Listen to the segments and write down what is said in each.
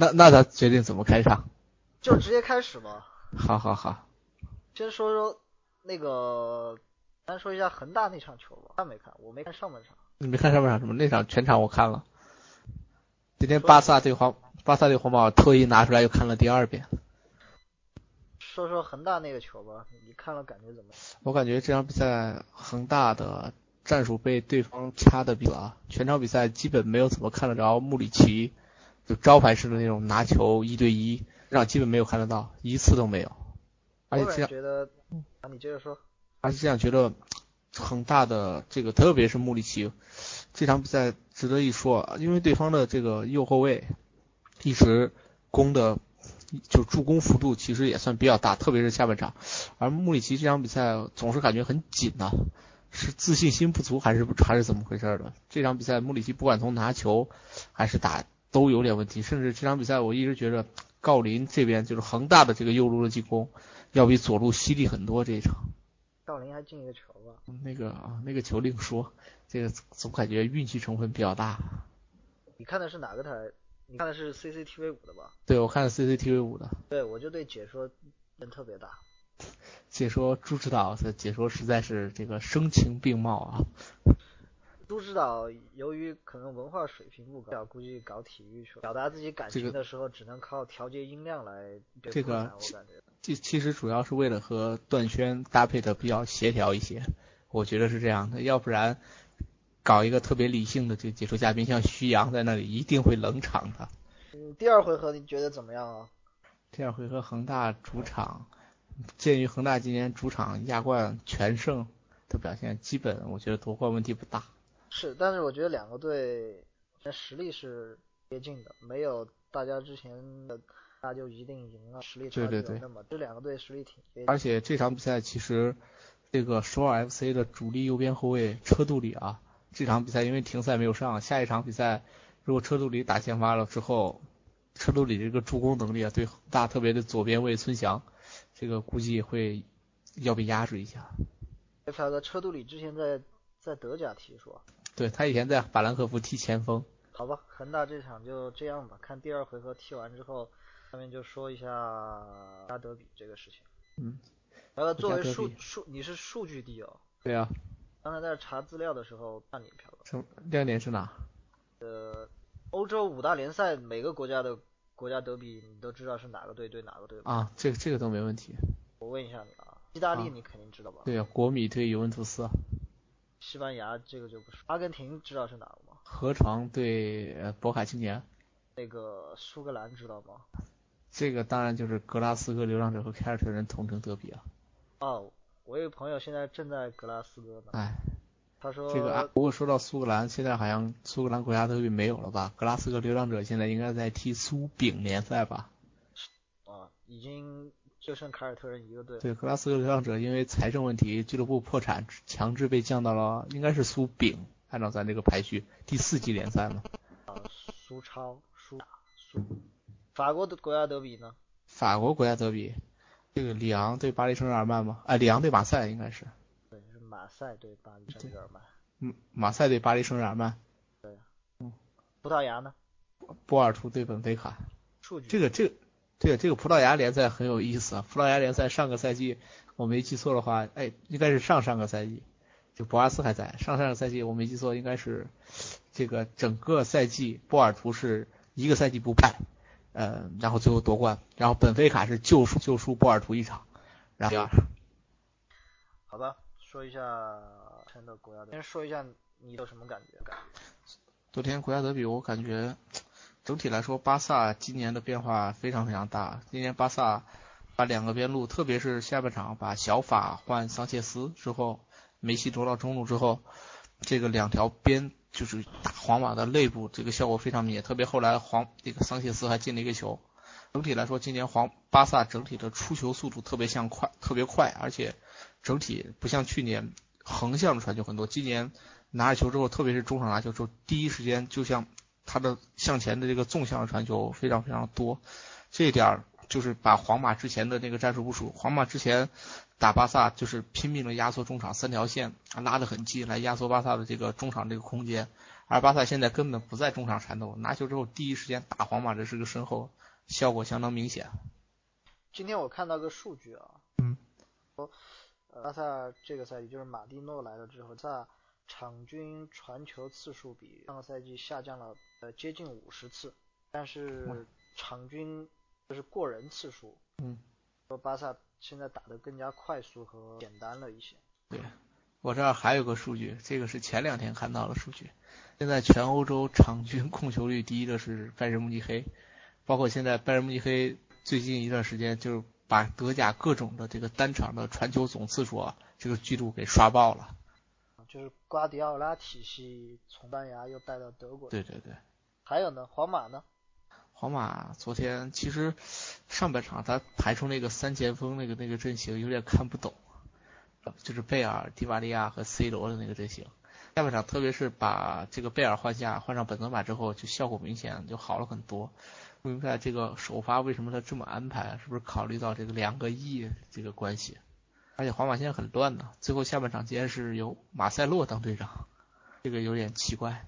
那那他决定怎么开场？就直接开始吧。好好好，先说说那个，咱说一下恒大那场球吧。看没看？我没看上半场。你没看上半场什么？那场全场我看了。今天巴萨对皇巴萨对皇马，特意拿出来又看了第二遍。说说恒大那个球吧，你看了感觉怎么样？我感觉这场比赛恒大的战术被对方掐的比了，全场比赛基本没有怎么看得着穆里奇，就招牌式的那种拿球一对一，让基本没有看得到，一次都没有。而且这样觉得，啊，你接着说。而且这样觉得恒大的这个，特别是穆里奇，这场比赛值得一说，因为对方的这个右后卫一直攻的。就助攻幅度其实也算比较大，特别是下半场。而穆里奇这场比赛总是感觉很紧呐，是自信心不足还是还是怎么回事的？这场比赛穆里奇不管从拿球还是打都有点问题，甚至这场比赛我一直觉得郜林这边就是恒大的这个右路的进攻要比左路犀利很多。这一场，郜林还进一个球吧？那个啊，那个球另说，这个总感觉运气成分比较大。你看的是哪个台？你看的是 CCTV 五的吧？对，我看的 CCTV 五的。对，我就对解说人特别大。解说朱指导的解说实在是这个声情并茂啊。朱指导由于可能文化水平不高，估计搞体育去了，表达自己感情的时候只能靠调节音量来。这个，我感觉。其其实主要是为了和段轩搭配的比较协调一些，我觉得是这样的，要不然。搞一个特别理性的这个解说嘉宾，像徐阳在那里一定会冷场的。嗯，第二回合你觉得怎么样啊？第二回合恒大主场，鉴于恒大今年主场亚冠全胜的表现，基本我觉得夺冠问题不大。是，但是我觉得两个队实力是接近的，没有大家之前的那就一定赢了，实力差距那么。这两个队实力挺接近。而且这场比赛其实这个首尔 FC 的主力右边后卫车杜里啊。这场比赛因为停赛没有上，下一场比赛如果车杜里打先发了之后，车杜里这个助攻能力啊，对恒大特别的左边卫孙祥，这个估计会要被压制一下。F 哥，车杜里之前在在德甲踢是吧？对他以前在法兰克福踢前锋。好吧，恒大这场就这样吧，看第二回合踢完之后，下面就说一下加德比这个事情。嗯。呃，作为数数，你是数据帝哦。对啊。刚才在查资料的时候，亮点票什么亮点是哪？呃，欧洲五大联赛每个国家的国家德比，你都知道是哪个队对哪个队吗？啊，这个这个都没问题。我问一下你啊，意大利你肯定知道吧？对啊，国米对尤文图斯。西班牙这个就不说。阿根廷知道是哪个吗？河床对博卡青年。那个苏格兰知道吗？这个当然就是格拉斯哥流浪者和凯尔特人同城德比啊。哦。我有个朋友现在正在格拉斯哥呢。哎，他说这个啊不过说到苏格兰，现在好像苏格兰国家德比没有了吧？格拉斯哥流浪者现在应该在踢苏丙联赛吧？啊，已经就剩凯尔特人一个队。对，格拉斯哥流浪者因为财政问题，俱乐部破产，强制被降到了应该是苏丙，按照咱这个排序第四级联赛嘛。啊，苏超、苏苏，法国的国家德比呢？法国国家德比。这个里昂对巴黎圣日耳曼吗？哎，里昂对马赛应该是。对，是马赛对巴黎圣日耳曼。嗯，马赛对巴黎圣日耳曼。对。嗯。葡萄牙呢？波尔图对本菲卡。数据。这个这个，对这个葡萄牙联赛很有意思啊。葡萄牙联赛上个赛季我没记错的话，哎，应该是上上个赛季，就博阿斯还在。上上个赛季我没记错，应该是这个整个赛季波尔图是一个赛季不败。呃，然后最后夺冠，然后本菲卡是就输就输波尔图一场，然后第二。好吧，说一下昨天的国家队，先说一下你有什么感觉？感昨天国家德比，我感觉整体来说，巴萨今年的变化非常非常大。今年巴萨把两个边路，特别是下半场把小法换桑切斯之后，梅西挪到中路之后，这个两条边。就是打皇马的内部，这个效果非常明显。特别后来皇那个桑切斯还进了一个球。整体来说，今年皇巴萨整体的出球速度特别像快，特别快，而且整体不像去年横向传球很多。今年拿着球之后，特别是中场拿球之后，第一时间就像他的向前的这个纵向传球非常非常多。这一点就是把皇马之前的那个战术部署，皇马之前打巴萨就是拼命的压缩中场三条线，拉得很近来压缩巴萨的这个中场这个空间，而巴萨现在根本不在中场缠斗，拿球之后第一时间打皇马的这是个身后，效果相当明显。今天我看到个数据啊，嗯，巴萨这个赛季就是马蒂诺来了之后，在场均传球次数比上个赛季下降了呃接近五十次，但是场均就是过人次数，嗯，说巴萨。现在打得更加快速和简单了一些。对，我这儿还有个数据，这个是前两天看到的数据。现在全欧洲场均控球率第一的是拜仁慕尼黑，包括现在拜仁慕尼黑最近一段时间就是把德甲各种的这个单场的传球总次数啊，这个记录给刷爆了。就是瓜迪奥拉体系从班牙又带到德国。对对对。还有呢，皇马呢？皇马昨天其实上半场他排出那个三前锋那个那个阵型有点看不懂，就是贝尔、迪瓦利亚和 C 罗的那个阵型。下半场特别是把这个贝尔换下，换上本泽马之后，就效果明显就好了很多。不明白这个首发为什么他这么安排，是不是考虑到这个两个亿这个关系？而且皇马现在很乱呢，最后下半场竟然是由马塞洛当队长，这个有点奇怪。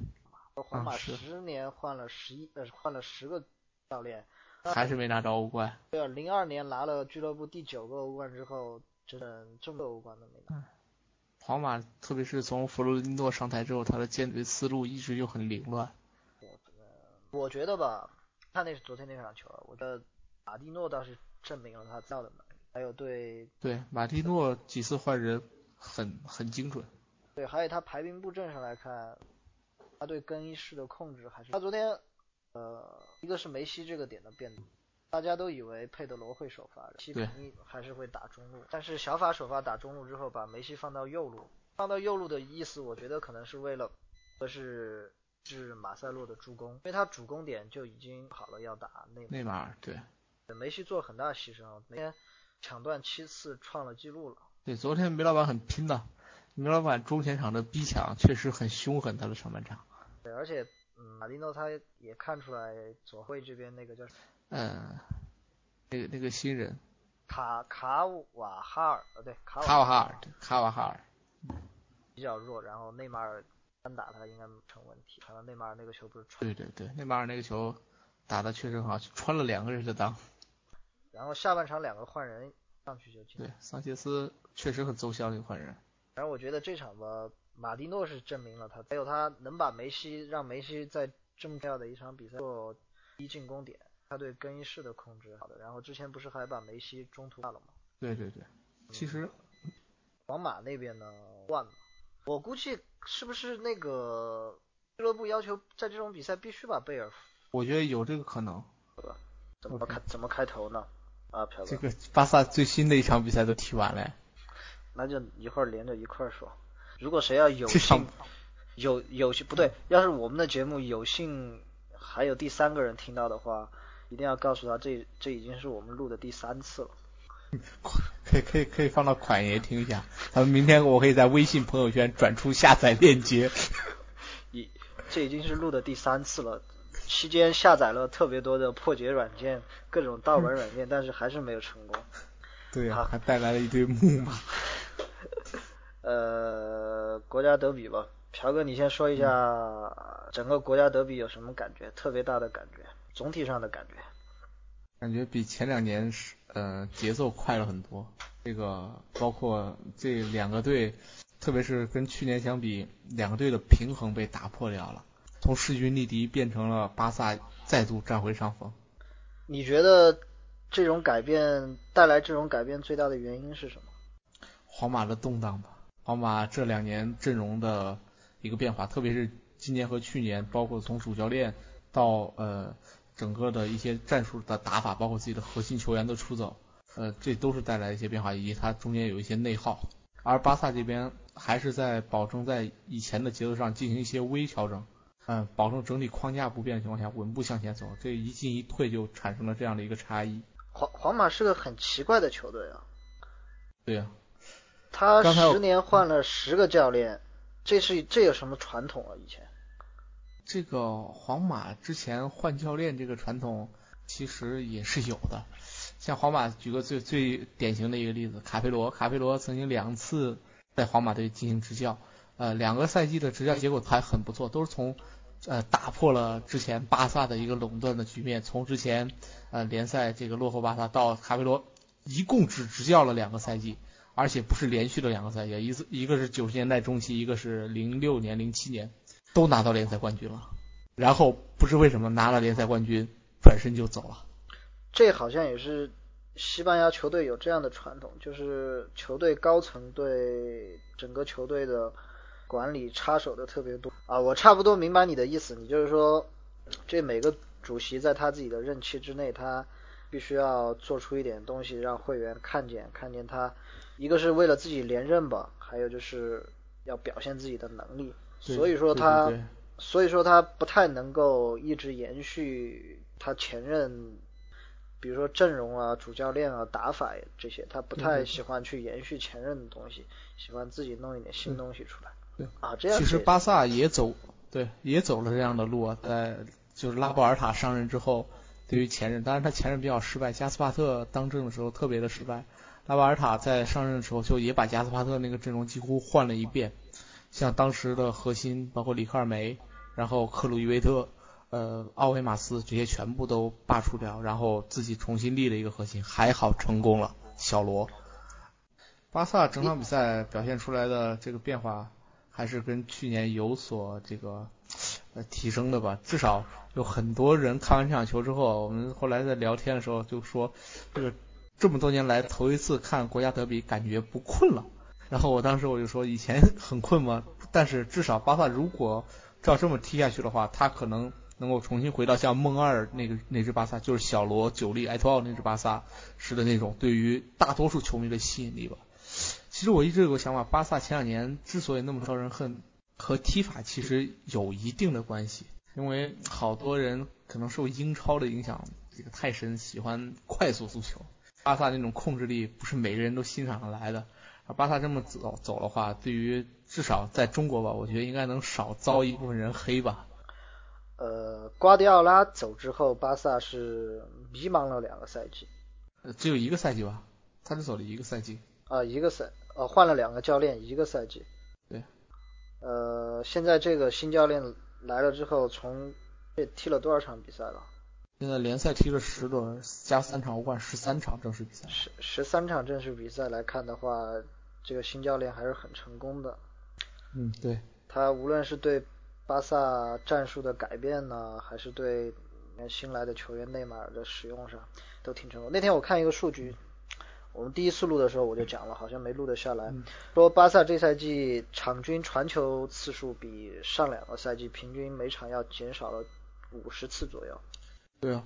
皇马十年换了十一呃换了十个。教练还是没拿着欧冠。对啊，零二年拿了俱乐部第九个欧冠之后，整整这么多欧冠都没拿。皇马特别是从弗洛伦蒂诺上台之后，他的建队思路一直就很凌乱。我觉得吧，看那是昨天那场球，我觉得马蒂诺倒是证明了他造的还有对对马蒂诺几次换人很很精准。对，还有他排兵布阵上来看，他对更衣室的控制还是他昨天。呃，一个是梅西这个点的变动，大家都以为佩德罗会首发，西肯定还是会打中路。但是小法首发打中路之后，把梅西放到右路，放到右路的意思，我觉得可能是为了，说是是马塞洛的助攻，因为他主攻点就已经好了，要打内内马尔。对，梅西做很大牺牲，每天抢断七次创了记录了。对，昨天梅老板很拼的，梅老板中前场的逼抢确实很凶狠，他的上半场。对，而且。嗯，马丁诺他也看出来左会这边那个叫嗯，那个那个新人卡卡瓦哈尔，呃对，卡瓦哈尔，卡瓦哈尔比较弱，然后内马尔单打他应该不成问题。可能内马尔那个球不是穿对对对，内马尔那个球打的确实好，穿了两个人的裆。然后下半场两个换人上去就进。对，桑切斯确实很奏效那个换人。然后我觉得这场吧。马蒂诺是证明了他，还有他能把梅西让梅西在这么重要的一场比赛做一进攻点，他对更衣室的控制好的。然后之前不是还把梅西中途换了吗？对对对，其实皇马那边呢换了，我估计是不是那个俱乐部要求在这种比赛必须把贝尔？我觉得有这个可能。怎么开怎么开头呢？啊，朴哥。这个巴萨最新的一场比赛都踢完了。那就一会儿连着一块儿说。如果谁要有幸，有有幸不对，要是我们的节目有幸还有第三个人听到的话，一定要告诉他，这这已经是我们录的第三次了。可以可以可以放到款爷听一下，咱们明天我可以在微信朋友圈转出下载链接。已这已经是录的第三次了，期间下载了特别多的破解软件，各种盗版软件，但是还是没有成功。对呀，还带来了一堆木马。呃，国家德比吧，朴哥，你先说一下整个国家德比有什么感觉？特别大的感觉，总体上的感觉。感觉比前两年是呃节奏快了很多。这个包括这两个队，特别是跟去年相比，两个队的平衡被打破掉了，从势均力敌变成了巴萨再度占回上风。你觉得这种改变带来这种改变最大的原因是什么？皇马的动荡吧。皇马这两年阵容的一个变化，特别是今年和去年，包括从主教练到呃整个的一些战术的打法，包括自己的核心球员的出走，呃，这都是带来一些变化，以及它中间有一些内耗。而巴萨这边还是在保证在以前的节奏上进行一些微调整，嗯，保证整体框架不变的情况下稳步向前走。这一进一退就产生了这样的一个差异。皇皇马是个很奇怪的球队啊。对呀。他十年换了十个教练，这是这有什么传统啊？以前这个皇马之前换教练这个传统其实也是有的，像皇马举个最最典型的一个例子，卡佩罗，卡佩罗曾经两次在皇马队进行执教，呃，两个赛季的执教结果还很不错，都是从呃打破了之前巴萨的一个垄断的局面，从之前呃联赛这个落后巴萨到卡佩罗一共只执教了两个赛季，而且不是连续的两个赛季，一次一个是九十年代中期，一个是零六年零七年，都拿到联赛冠军了，然后不知为什么拿了联赛冠军，转身就走了。这好像也是西班牙球队有这样的传统，就是球队高层对整个球队的管理插手的特别多啊。我差不多明白你的意思，你就是说，这每个主席在他自己的任期之内，他必须要做出一点东西让会员看见，看见他，一个是为了自己连任吧，还有就是要表现自己的能力。所以说他，所以说他不太能够一直延续他前任。比如说阵容啊、主教练啊、打法这些，他不太喜欢去延续前任的东西，喜欢自己弄一点新东西出来。对啊，这样其实巴萨也走，对，也走了这样的路啊。在就是拉波尔塔上任之后，对于前任，当然他前任比较失败，加斯帕特当政的时候特别的失败。拉波尔塔在上任的时候就也把加斯帕特那个阵容几乎换了一遍，像当时的核心包括里克尔梅，然后克鲁伊维特。呃，奥维马斯这些全部都罢黜掉，然后自己重新立了一个核心，还好成功了。小罗，巴萨整场比赛表现出来的这个变化，还是跟去年有所这个呃提升的吧。至少有很多人看完这场球之后，我们后来在聊天的时候就说，这个这么多年来头一次看国家德比，感觉不困了。然后我当时我就说，以前很困吗？但是至少巴萨如果照这么踢下去的话，他可能。能够重新回到像梦二那个那支巴萨，就是小罗、久利、埃托奥那支巴萨时的那种对于大多数球迷的吸引力吧。其实我一直有个想法，巴萨前两年之所以那么招人恨，和踢法其实有一定的关系。因为好多人可能受英超的影响，这个太深，喜欢快速足球。巴萨那种控制力不是每个人都欣赏得来的。而巴萨这么走走的话，对于至少在中国吧，我觉得应该能少遭一部分人黑吧。呃，瓜迪奥拉走之后，巴萨是迷茫了两个赛季。呃，只有一个赛季吧？他只走了一个赛季。啊，一个赛，呃，换了两个教练，一个赛季。对。呃，现在这个新教练来了之后，从这踢了多少场比赛了？现在联赛踢了十轮，加三场欧冠，十三场正式比赛。十十三场正式比赛来看的话，这个新教练还是很成功的。嗯，对。他无论是对。巴萨战术的改变呢，还是对新来的球员内马尔的使用上都挺成功。那天我看一个数据，我们第一次录的时候我就讲了，好像没录得下来，说巴萨这赛季场均传球次数比上两个赛季平均每场要减少了五十次左右。对啊，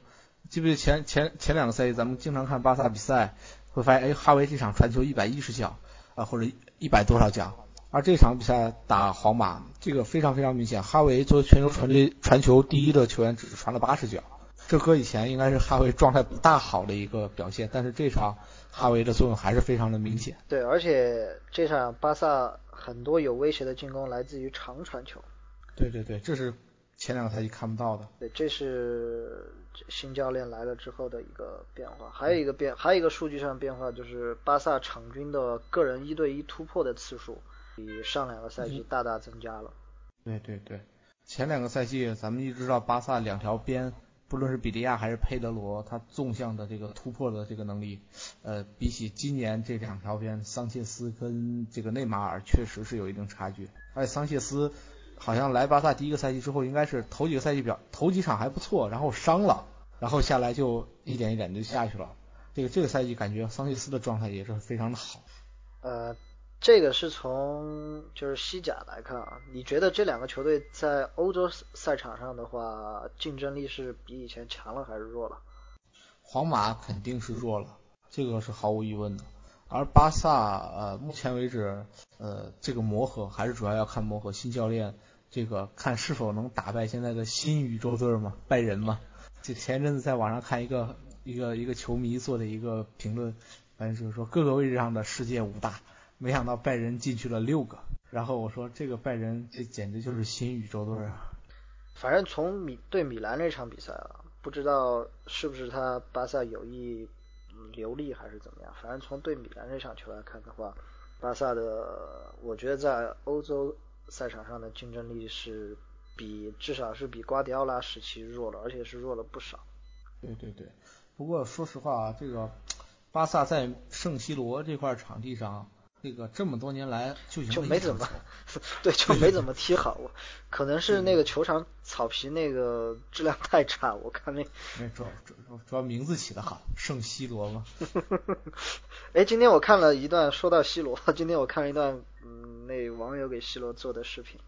记不记得前前前两个赛季咱们经常看巴萨比赛，会发现哎哈维这场传球一百一十脚啊，或者一百多少脚。而这场比赛打皇马，这个非常非常明显，哈维作为全球传球传球第一的球员，只是传了八十脚。这搁以前应该是哈维状态不大好的一个表现，但是这场哈维的作用还是非常的明显。对，而且这场巴萨很多有威胁的进攻来自于长传球。对对对，这是前两个赛季看不到的。对，这是新教练来了之后的一个变化。还有一个变，还有一个数据上的变化就是巴萨场均的个人一对一突破的次数。比上两个赛季大大增加了。对对对，前两个赛季咱们一直知道巴萨两条边，不论是比利亚还是佩德罗，他纵向的这个突破的这个能力，呃，比起今年这两条边，桑切斯跟这个内马尔确实是有一定差距。而且桑切斯好像来巴萨第一个赛季之后，应该是头几个赛季表头几场还不错，然后伤了，然后下来就一点一点就下去了。这个这个赛季感觉桑切斯的状态也是非常的好。呃。这个是从就是西甲来看啊，你觉得这两个球队在欧洲赛场上的话，竞争力是比以前强了还是弱了？皇马肯定是弱了，这个是毫无疑问的。而巴萨呃，目前为止呃，这个磨合还是主要要看磨合新教练，这个看是否能打败现在的新宇宙队嘛，拜仁嘛。就前阵子在网上看一个一个一个球迷做的一个评论，反正就是说各个位置上的世界五大。没想到拜仁进去了六个，然后我说这个拜仁这简直就是新宇宙队啊！反正从米对米兰那场比赛啊，不知道是不是他巴萨有意留力还是怎么样？反正从对米兰这场球来看的话，巴萨的我觉得在欧洲赛场上的竞争力是比至少是比瓜迪奥拉时期弱了，而且是弱了不少。对对对，不过说实话啊，这个巴萨在圣西罗这块场地上。这个这么多年来就就没怎么，对，就没怎么踢好。可能是那个球场草皮那个 质量太差，我看那。没主要主要名字起的好，圣西罗嘛。哎，今天我看了一段，说到西罗，今天我看了一段，嗯，那网友给西罗做的视频，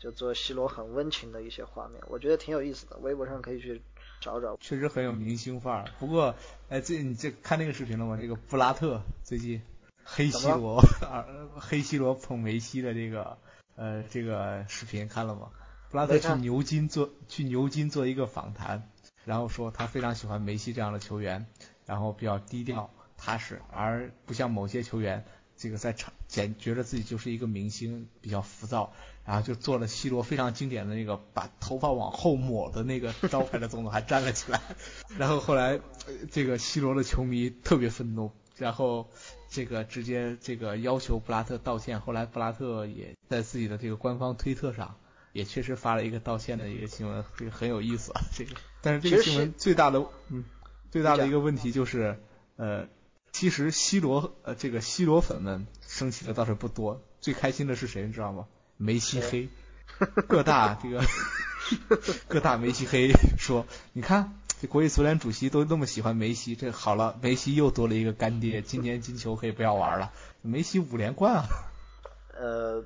就做西罗很温情的一些画面，我觉得挺有意思的，微博上可以去找找。确实很有明星范儿。不过，哎，最你这看那个视频了吗？这个布拉特最近。黑西罗，黑西罗捧梅西的这个呃这个视频看了吗？布拉特去牛津做去牛津做一个访谈，然后说他非常喜欢梅西这样的球员，然后比较低调踏实，而不像某些球员这个在场简觉得自己就是一个明星，比较浮躁，然后就做了西罗非常经典的那个把头发往后抹的那个招牌的动作，还站了起来，然后后来这个西罗的球迷特别愤怒。然后这个直接这个要求布拉特道歉，后来布拉特也在自己的这个官方推特上也确实发了一个道歉的一个新闻，这个很有意思啊，这个。但是这个新闻最大的嗯最大的一个问题就是呃其实 C 罗呃这个 C 罗粉们生气的倒是不多，最开心的是谁你知道吗？梅西黑，各大这个 各大梅西黑说你看。国际足联主席都那么喜欢梅西，这好了，梅西又多了一个干爹，今年金球可以不要玩了。梅西五连冠啊！呃，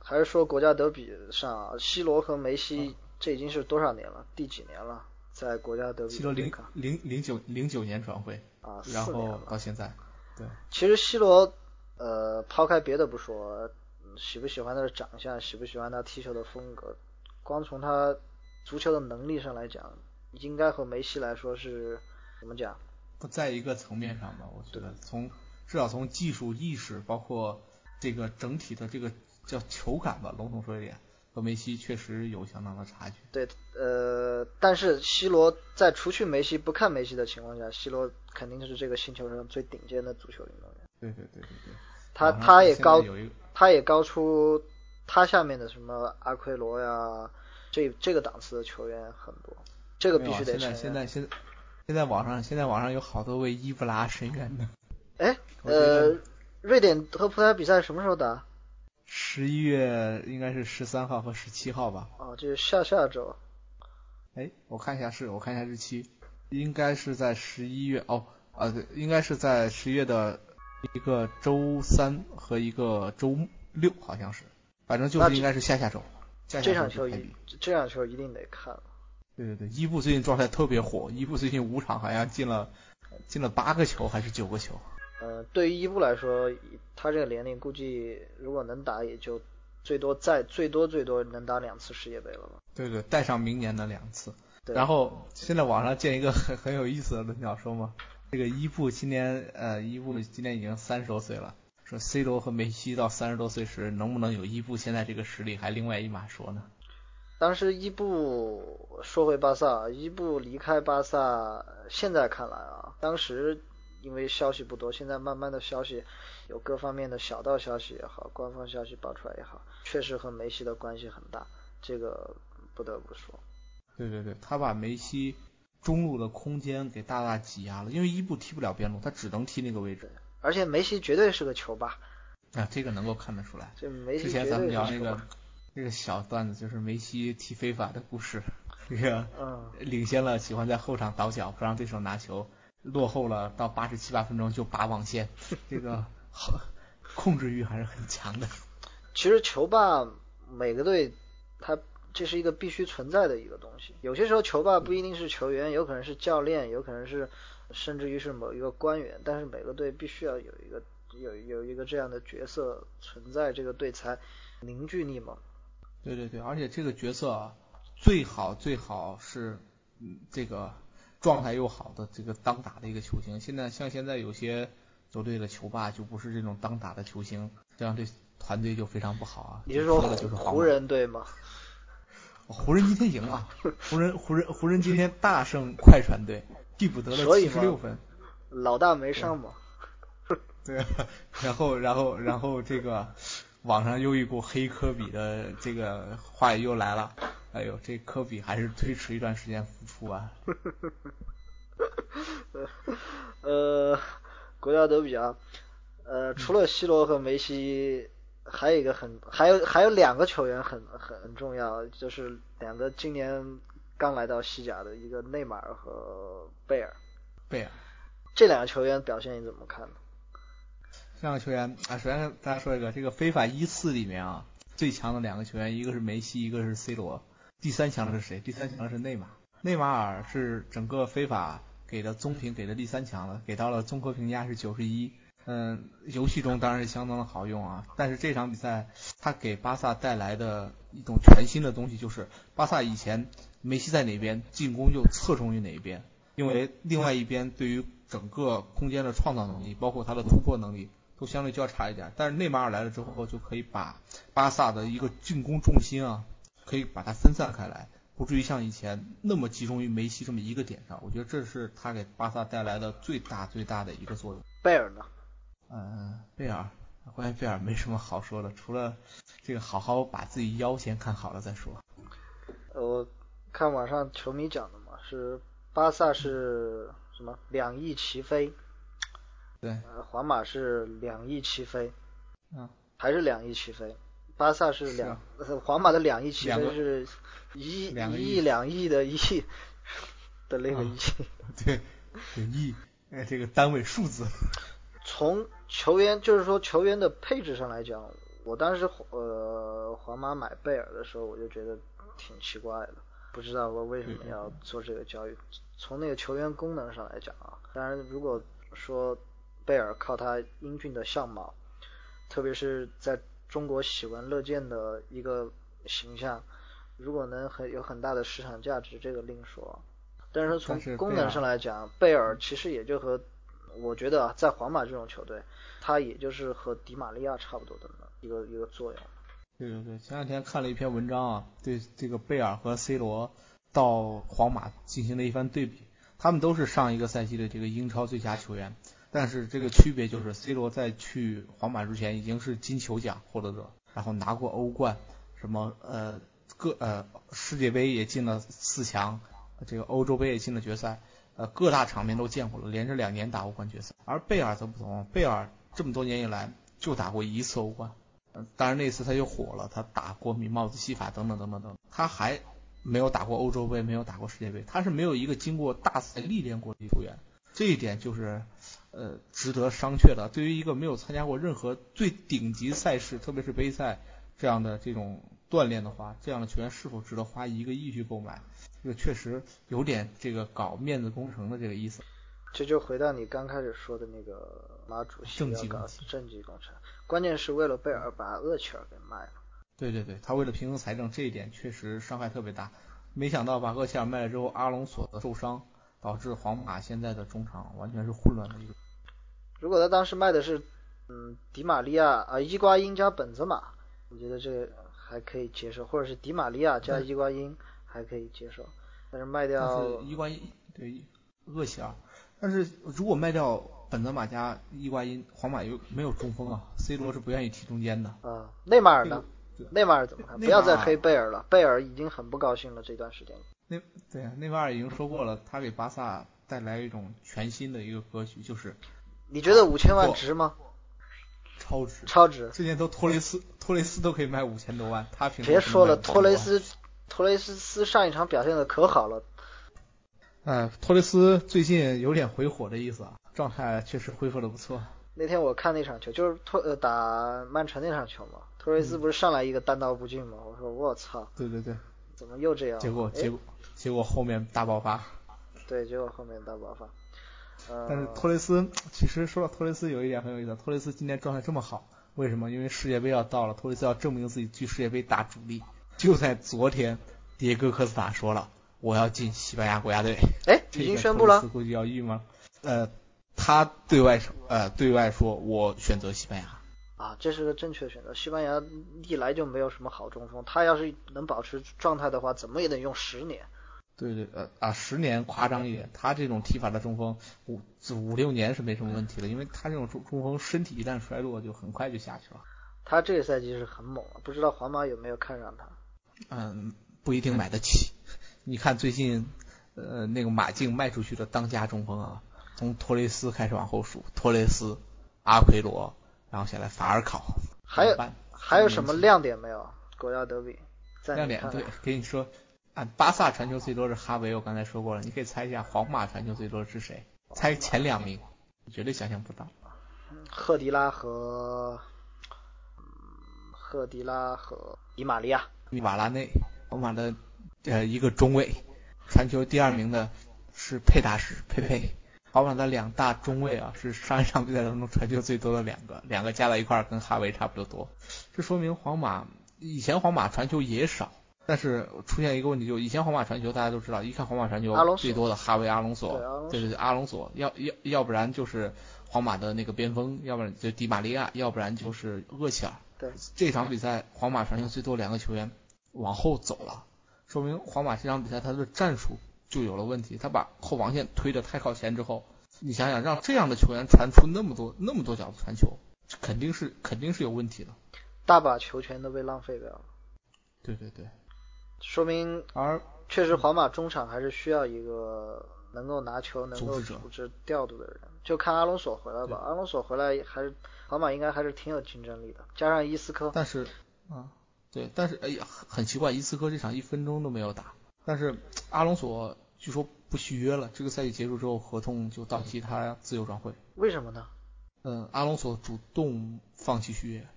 还是说国家德比上，C 罗和梅西这已经是多少年了？第几年了？在国家德比？C 罗零零零九零九年转会啊，然后到现在。对。其实 C 罗，呃，抛开别的不说，喜不喜欢他的长相，喜不喜欢他踢球的风格，光从他足球的能力上来讲。应该和梅西来说是怎么讲？不在一个层面上吧，我觉得从至少从技术意识，包括这个整体的这个叫球感吧，笼统说一点，和梅西确实有相当的差距。对，呃，但是 C 罗在除去梅西不看梅西的情况下，C 罗肯定是这个星球上最顶尖的足球运动员。对对对对对。他他也高，他也高出他下面的什么阿奎罗呀，这这个档次的球员很多。这个必须得现在现在现现在网上现在网上有好多为伊布拉申冤的。哎，呃，瑞典和葡萄牙比赛什么时候打？十一月应该是十三号和十七号吧。哦，就是下下周。哎，我看一下是，我看一下日期，应该是在十一月哦，啊对，应该是在十一月的一个周三和一个周六，好像是，反正就是应该是下下周。这场球一这场球一定得看。对对对，伊布最近状态特别火，伊布最近五场好像进了进了八个球还是九个球。呃，对于伊布来说，他这个年龄估计如果能打，也就最多再最多最多能打两次世界杯了吧。对对，带上明年的两次。然后现在网上见一个很很有意思的论调说嘛，这个伊布今年呃伊布今年已经三十多岁了，说 C 罗和梅西到三十多岁时能不能有伊布现在这个实力还另外一码说呢。当时伊布说回巴萨，伊布离开巴萨，现在看来啊，当时因为消息不多，现在慢慢的消息有各方面的小道消息也好，官方消息爆出来也好，确实和梅西的关系很大，这个不得不说。对对对，他把梅西中路的空间给大大挤压了，因为伊布踢不了边路，他只能踢那个位置。而且梅西绝对是个球霸。啊，这个能够看得出来。这梅西之前咱们聊那个。这个小段子就是梅西踢非法的故事，这个领先了，喜欢在后场倒脚不让对手拿球，落后了到八十七八分钟就拔网线，这个好控制欲还是很强的。其实球霸每个队他这是一个必须存在的一个东西，有些时候球霸不一定是球员，有可能是教练，有可能是甚至于是某一个官员，但是每个队必须要有一个有有一个这样的角色存在，这个队才凝聚力嘛。对对对，而且这个角色啊，最好最好是嗯这个状态又好的这个当打的一个球星。现在像现在有些球队的球霸就不是这种当打的球星，这样对团队就非常不好啊。你是说湖人队吗？湖人今天赢了，湖人湖人湖人今天大胜快船队，替补得了七十六分。老大没上嘛。对，然后然后然后这个网上又一股黑科比的这个话语又来了。哎呦，这科比还是 推迟一段时间复出啊。呃，国家德比啊，呃，除了 C 罗和梅西，还有一个很，还有还有两个球员很很重要，就是两个今年刚来到西甲的一个内马尔和贝尔。贝尔。这两个球员表现你怎么看呢？这两个球员啊，首先大家说一个，这个非法一四里面啊，最强的两个球员，一个是梅西，一个是 C 罗，第三强的是谁？第三强的是内马尔。内马尔是整个非法给的综评给的第三强了，给到了综合评价是九十一。嗯，游戏中当然是相当的好用啊，但是这场比赛他给巴萨带来的一种全新的东西就是，巴萨以前梅西在哪边进攻就侧重于哪一边，因为另外一边对于整个空间的创造能力，包括他的突破能力。都相对较差一点，但是内马尔来了之后，就可以把巴萨的一个进攻重心啊，可以把它分散开来，不至于像以前那么集中于梅西这么一个点上。我觉得这是他给巴萨带来的最大最大的一个作用。贝尔呢？嗯，贝尔，关于贝尔没什么好说的，除了这个好好把自己腰先看好了再说。我看网上球迷讲的嘛，是巴萨是什么两翼齐飞。对，呃，皇马是两亿起飞，嗯，还是两亿起飞，巴萨是两，皇马的两亿起飞是一亿一亿两亿的亿的那个亿，对，亿，哎，这个单位数字。从球员就是说球员的配置上来讲，我当时呃皇马买贝尔的时候，我就觉得挺奇怪的，不知道我为什么要做这个交易。从那个球员功能上来讲啊，当然如果说。贝尔靠他英俊的相貌，特别是在中国喜闻乐见的一个形象，如果能很有很大的市场价值，这个另说。但是从功能上来讲，贝尔其实也就和我觉得啊在皇马这种球队，他也就是和迪玛利亚差不多的一个一个作用。对对对，前两天看了一篇文章啊，对这个贝尔和 C 罗到皇马进行了一番对比，他们都是上一个赛季的这个英超最佳球员。但是这个区别就是，C 罗在去皇马之前已经是金球奖获得者，然后拿过欧冠，什么呃各呃世界杯也进了四强，这个欧洲杯也进了决赛，呃各大场面都见过了，连着两年打欧冠决赛。而贝尔则不同，贝尔这么多年以来就打过一次欧冠，呃当然那次他就火了，他打过米帽子戏法等等等等等，他还没有打过欧洲杯，没有打过世界杯，他是没有一个经过大赛历练过的球员，这一点就是。呃，值得商榷的。对于一个没有参加过任何最顶级赛事，特别是杯赛这样的这种锻炼的话，这样的球员是否值得花一个亿去购买？这个确实有点这个搞面子工程的这个意思。这就回到你刚开始说的那个马主席要搞政绩工程，关键是为了贝尔把厄齐尔给卖了。对对对，他为了平衡财政，这一点确实伤害特别大。没想到把厄齐尔卖了之后，阿隆索的受伤导致皇马现在的中场完全是混乱的一个。如果他当时卖的是，嗯，迪玛利亚啊，伊瓜因加本泽马，我觉得这个还可以接受，或者是迪玛利亚加伊瓜因还可以接受。但是卖掉伊瓜因对厄齐啊，但是如果卖掉本泽马加伊瓜因，皇马又没有中锋啊，C 罗是不愿意踢中间的。啊，内马尔呢？内马尔怎么看？不要再黑贝尔了，贝尔已经很不高兴了这段时间。内对啊，内马尔已经说过了，他给巴萨带来一种全新的一个格局，就是。你觉得五千万值吗？超值，超值。最近都托雷斯，托雷斯都可以卖五千多万，他凭别说了，托雷斯，托雷斯斯上一场表现的可好了。哎，托雷斯最近有点回火的意思啊，状态确实恢复的不错。那天我看那场球，就是托呃打曼城那场球嘛，托雷斯不是上来一个单刀不进嘛，我说我操。对对对。怎么又这样？结果结果结果后面大爆发。对，结果后面大爆发。但是托雷斯，其实说到托雷斯有一点很有意思，托雷斯今年状态这么好，为什么？因为世界杯要到了，托雷斯要证明自己去世界杯打主力。就在昨天，迭戈科斯塔说了，我要进西班牙国家队。哎，已经宣布了。估计要郁吗？呃，他对外呃对外说，我选择西班牙。啊，这是个正确的选择。西班牙历来就没有什么好中锋，他要是能保持状态的话，怎么也得用十年。对对，呃啊，十年夸张一点，他这种踢法的中锋五五六年是没什么问题的，因为他这种中中锋身体一旦衰落，就很快就下去了。他这个赛季是很猛，不知道皇马有没有看上他？嗯，不一定买得起。你看最近，呃，那个马竞卖出去的当家中锋啊，从托雷斯开始往后数，托雷斯、阿奎罗，然后下来法尔考，还有还有什么亮点没有？国家德比亮点对，给你说。啊，巴萨传球最多是哈维，我刚才说过了，你可以猜一下皇马传球最多是谁？猜前两名，绝对想象不到。赫迪拉和赫迪拉和伊玛利亚，瓦拉内，皇马的呃一个中卫，传球第二名的是佩达什，佩佩。皇马的两大中卫啊，是上一场比赛当中传球最多的两个，两个加在一块儿跟哈维差不多多。这说明皇马以前皇马传球也少。但是出现一个问题，就以前皇马传球，大家都知道，一看皇马传球最多的哈维阿隆索，对对对，阿隆索，要要要不然就是皇马的那个边锋，要不然就迪玛利亚，要不然就是厄齐尔。对，这场比赛皇马传球最多两个球员往后走了，说明皇马这场比赛他的战术就有了问题，他把后防线推得太靠前之后，你想想让这样的球员传出那么多那么多脚的传球，肯定是肯定是有问题的，大把球权都被浪费掉了。对对对。说明，而确实皇马中场还是需要一个能够拿球、能够组织调度的人。就看阿隆索回来吧，阿隆索回来还是皇马应该还是挺有竞争力的。加上伊斯科，但是，啊，对，但是哎呀，很奇怪，伊斯科这场一分钟都没有打。但是阿隆索据说不续约了，这个赛季结束之后合同就到期，他自由转会。为什么呢？嗯，阿隆索主动放弃续约。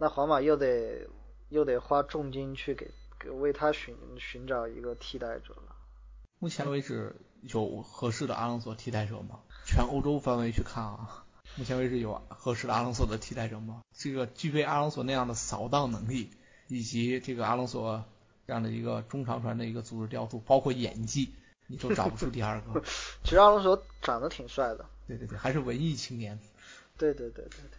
那皇马又得又得花重金去给。为他寻寻找一个替代者了。目前为止有合适的阿隆索替代者吗？全欧洲范围去看啊，目前为止有合适的阿隆索的替代者吗？这个具备阿隆索那样的扫荡能力，以及这个阿隆索这样的一个中长传的一个组织调度，包括演技，你都找不出第二个。其实阿隆索长得挺帅的。对对对，还是文艺青年。对对对对对。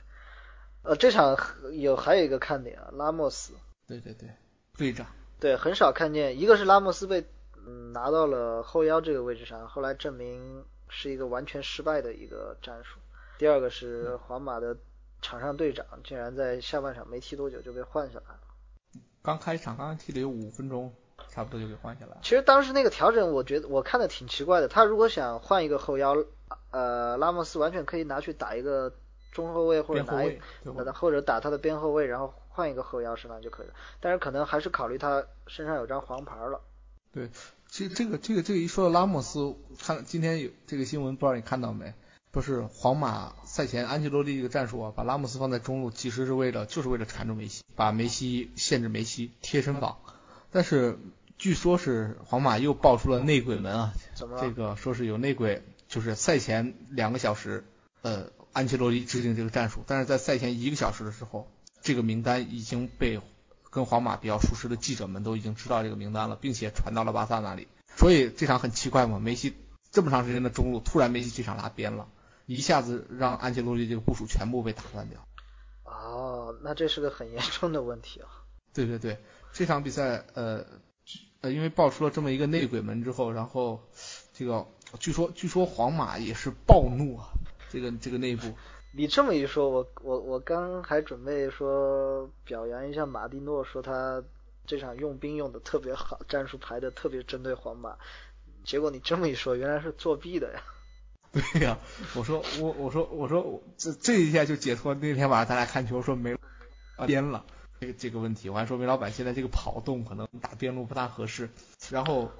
呃，这场有还有一个看点啊，拉莫斯。对对对，队长。对，很少看见，一个是拉莫斯被嗯拿到了后腰这个位置上，后来证明是一个完全失败的一个战术。第二个是皇马的场上队长竟然在下半场没踢多久就被换下来了。刚开场，刚刚踢了有五分钟，差不多就给换下来了。其实当时那个调整，我觉得我看的挺奇怪的。他如果想换一个后腰，呃，拉莫斯完全可以拿去打一个中后卫或者拿或者打他的边后卫，然后。换一个后腰是吧就可以了，但是可能还是考虑他身上有张黄牌了。对，其实这个这个这个一说到拉莫斯，看今天有这个新闻，不知道你看到没？不是皇马赛前安切洛蒂这个战术啊，把拉莫斯放在中路，其实是为了就是为了缠住梅西，把梅西限制梅西贴身防。但是据说是皇马又爆出了内鬼门啊，怎么这个说是有内鬼，就是赛前两个小时，呃，安切洛蒂制定这个战术，但是在赛前一个小时的时候。这个名单已经被跟皇马比较熟识的记者们都已经知道这个名单了，并且传到了巴萨那里。所以这场很奇怪嘛，梅西这么长时间的中路，突然梅西这场拉边了，一下子让安切洛蒂这个部署全部被打断掉。哦，那这是个很严重的问题啊。对对对，这场比赛呃呃，因为爆出了这么一个内鬼门之后，然后这个据说据说皇马也是暴怒啊，这个这个内部。你这么一说，我我我刚还准备说表扬一下马蒂诺，说他这场用兵用的特别好，战术排的特别针对皇马。结果你这么一说，原来是作弊的呀？对呀，我说我我说我说这这一下就解脱那天晚上咱俩看球说没边了这个这个问题，我还说梅老板现在这个跑动可能打边路不大合适。然后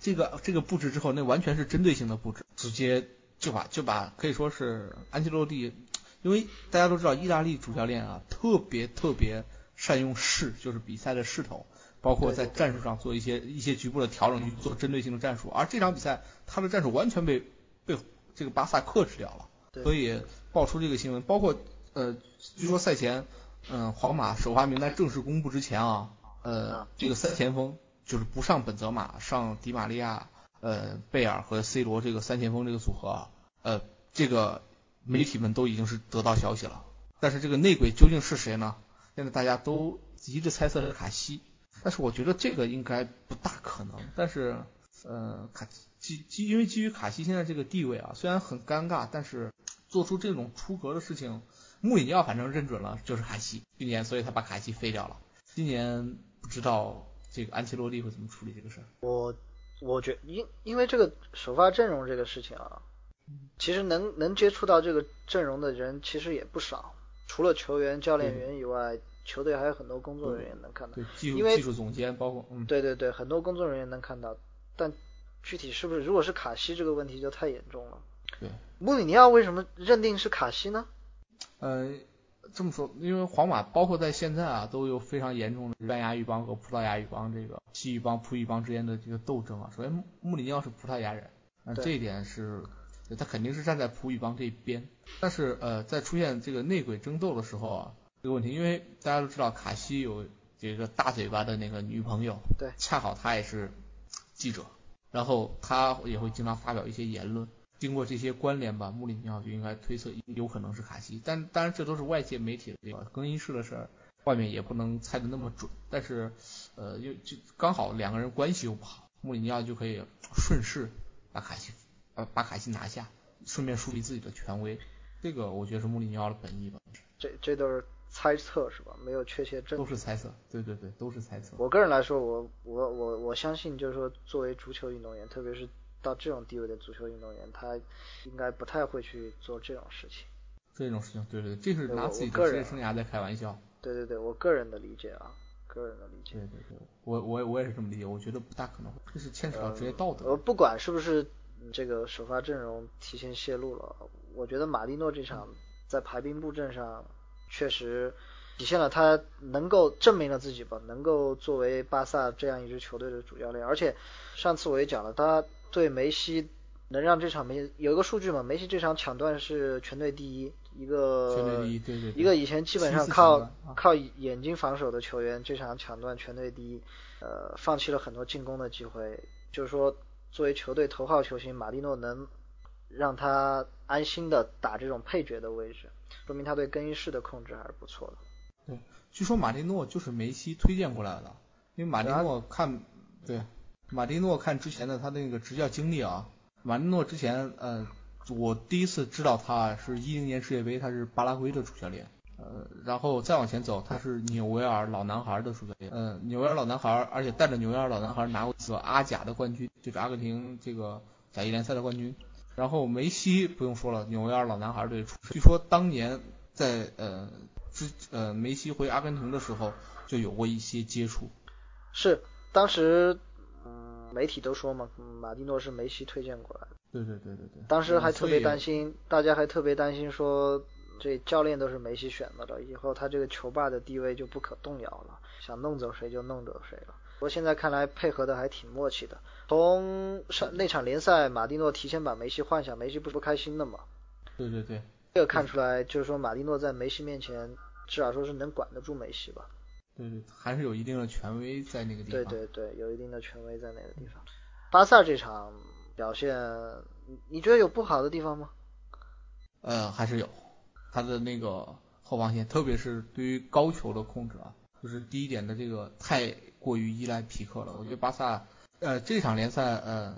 这个这个布置之后，那完全是针对性的布置，直接就把就把可以说是安切洛蒂。因为大家都知道，意大利主教练啊，特别特别善用势，就是比赛的势头，包括在战术上做一些一些局部的调整，去做针对性的战术。而这场比赛，他的战术完全被被这个巴萨克制掉了。所以爆出这个新闻，包括呃，据说赛前，嗯，皇马首发名单正式公布之前啊，呃，这个三前锋就是不上本泽马，上迪玛利亚、呃，贝尔和 C 罗这个三前锋这个组合，呃，这个。媒体们都已经是得到消息了，但是这个内鬼究竟是谁呢？现在大家都一致猜测是卡西，但是我觉得这个应该不大可能。但是，呃，卡基基因为基于卡西现在这个地位啊，虽然很尴尬，但是做出这种出格的事情，穆里尼奥反正认准了就是卡西，去年所以他把卡西废掉了。今年不知道这个安切洛蒂会怎么处理这个事儿。我我觉因因为这个首发阵容这个事情啊，其实能能接触到这个阵容的人其实也不少，除了球员、教练员以外，球队还有很多工作人员能看到。对，技术技术总监包括嗯。对对对，很多工作人员能看到。但具体是不是，如果是卡西这个问题就太严重了。对，穆里尼奥为什么认定是卡西呢？呃，这么说，因为皇马包括在现在啊，都有非常严重的西班牙语帮和葡萄牙语帮这个西语帮、葡语帮之间的这个斗争啊。首先，穆里尼奥是葡萄牙人，那这一点是，他肯定是站在葡语帮这一边。但是呃，在出现这个内鬼争斗的时候啊，这个问题，因为大家都知道卡西有这个大嘴巴的那个女朋友，对，恰好他也是。记者，然后他也会经常发表一些言论。经过这些关联吧，穆里尼奥就应该推测有可能是卡西。但当然这都是外界媒体的这个更衣室的事儿，外面也不能猜的那么准。但是，呃，又就刚好两个人关系又不好，穆里尼奥就可以顺势把卡西呃把卡西拿下，顺便树立自己的权威。这个我觉得是穆里尼奥的本意吧。这这都是。猜测是吧？没有确切证。都是猜测，对对对，都是猜测。我个人来说，我我我我相信，就是说，作为足球运动员，特别是到这种地位的足球运动员，他应该不太会去做这种事情。这种事情，对对，这是拿自己的职业生涯在开玩笑。对对对，我个人的理解啊，个人的理解。对对对，我我我也是这么理解，我觉得不大可能，这是牵扯到职业道德。呃，不管是不是这个首发阵容提前泄露了，我觉得马蒂诺这场在排兵布阵上确实。体现了他能够证明了自己吧，能够作为巴萨这样一支球队的主教练。而且上次我也讲了，他对梅西能让这场梅有一个数据嘛，梅西这场抢断是全队第一，一个一个以前基本上靠靠眼睛防守的球员，这场抢断全队第一，呃，放弃了很多进攻的机会。就是说，作为球队头号球星，马蒂诺能让他安心的打这种配角的位置，说明他对更衣室的控制还是不错的。对，据说马蒂诺就是梅西推荐过来的，因为马蒂诺看，对，马蒂诺看之前的他那个执教经历啊，马蒂诺之前，呃，我第一次知道他是一零年世界杯，他是巴拉圭的主教练，呃，然后再往前走，他是纽维尔老男孩的主教练，呃，纽维尔老男孩，而且带着纽维尔老男孩拿过一次阿甲的冠军，就是阿根廷这个甲级联赛的冠军，然后梅西不用说了，纽维尔老男孩队出身，据说当年在呃。之呃，梅西回阿根廷的时候就有过一些接触，是当时嗯媒体都说嘛，马蒂诺是梅西推荐过来的。对对对对对。当时还特别担心，大家还特别担心说，这教练都是梅西选的了，以后他这个球霸的地位就不可动摇了，想弄走谁就弄走谁了。不过现在看来配合的还挺默契的。从上那场联赛，马蒂诺提前把梅西换下，梅西不是不开心的嘛？对对对。这个看出来就是说，马蒂诺在梅西面前。至少说是能管得住梅西吧？对对，还是有一定的权威在那个地方。对对对，有一定的权威在那个地方。巴萨这场表现，你你觉得有不好的地方吗？呃，还是有，他的那个后防线，特别是对于高球的控制啊，就是第一点的这个太过于依赖皮克了。我觉得巴萨，呃，这场联赛，呃